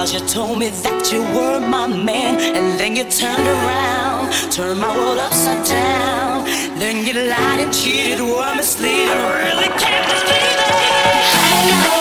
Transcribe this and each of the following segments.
Cause you told me that you were my man, and then you turned around, turned my world upside down. Then you lied and cheated, were misleading. I really can't believe it.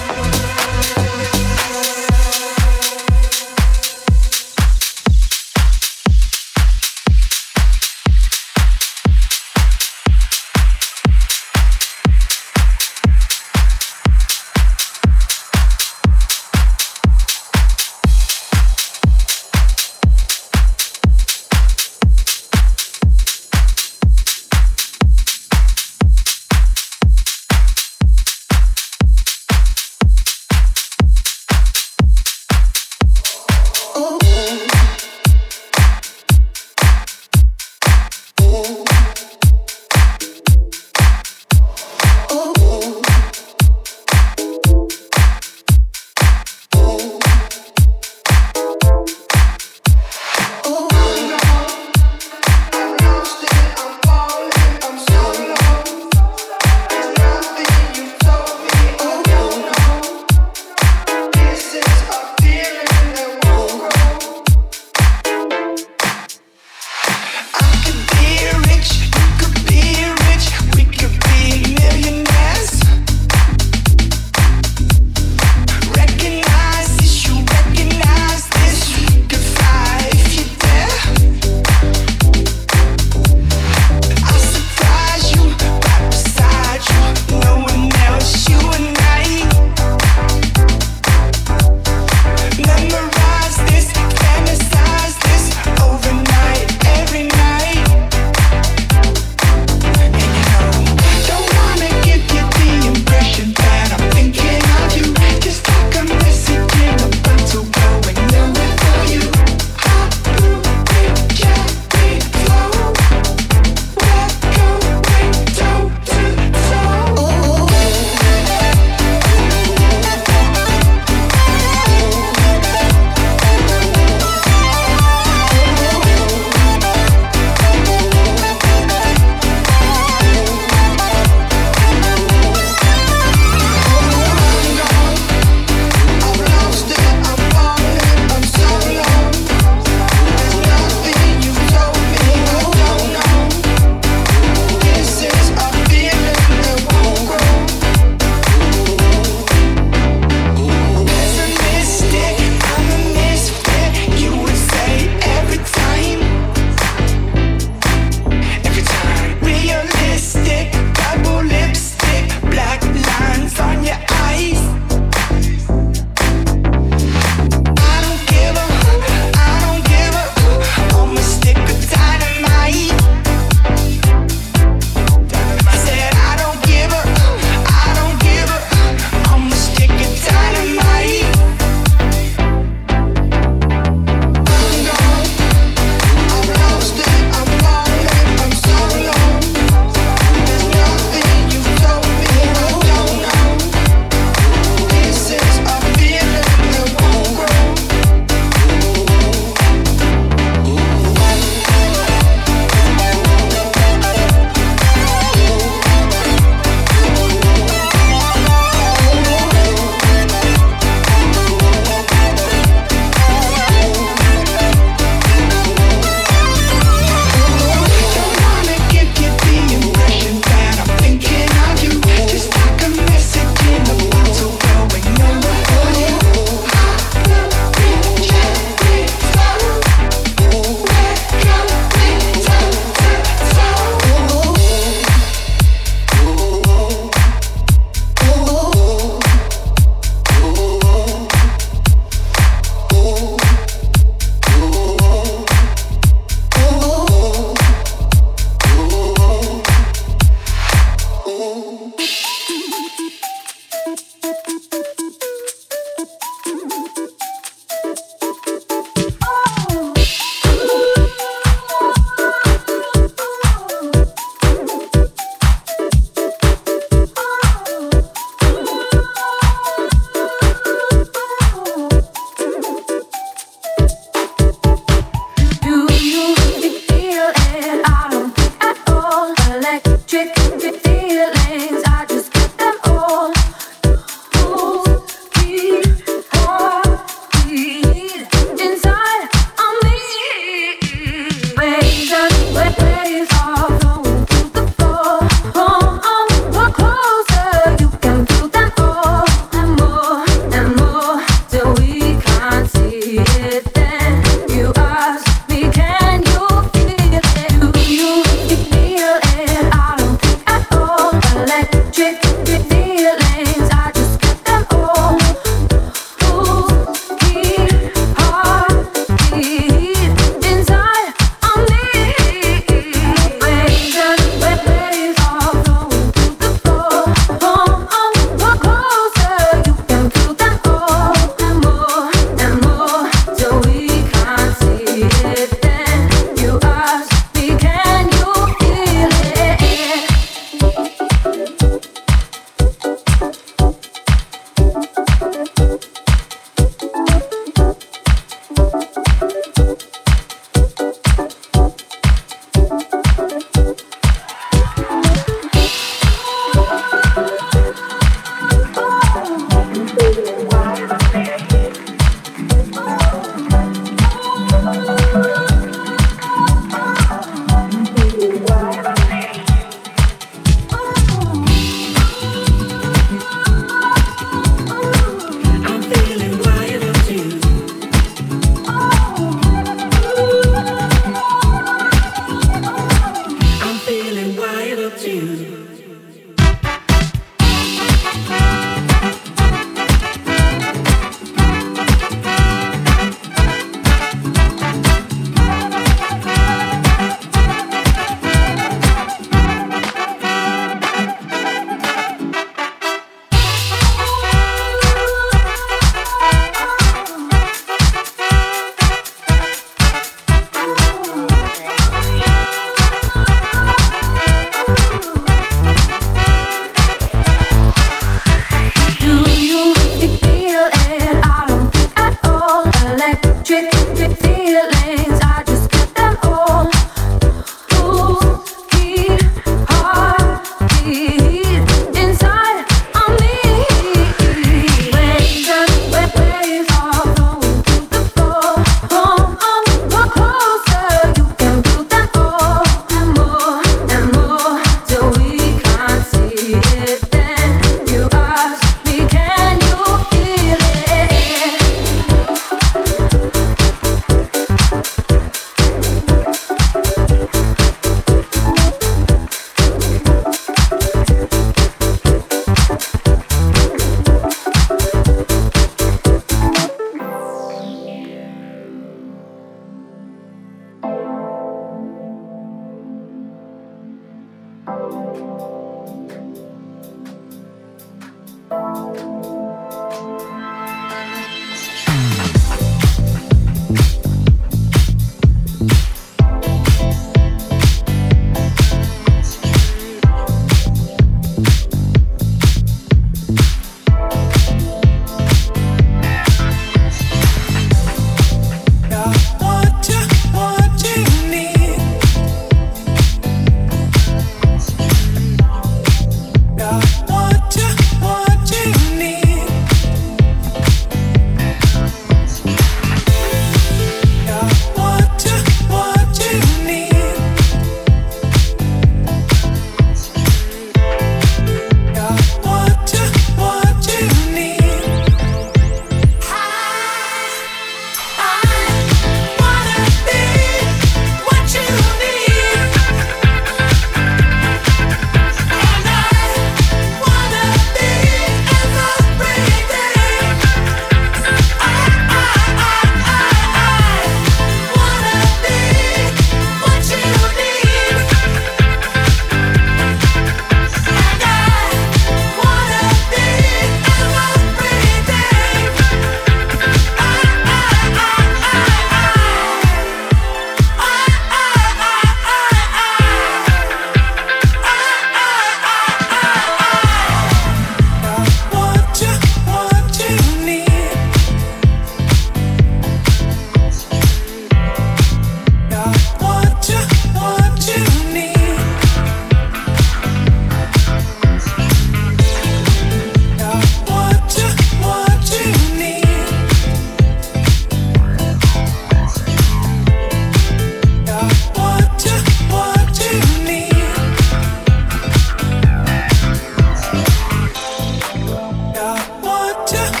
Yeah.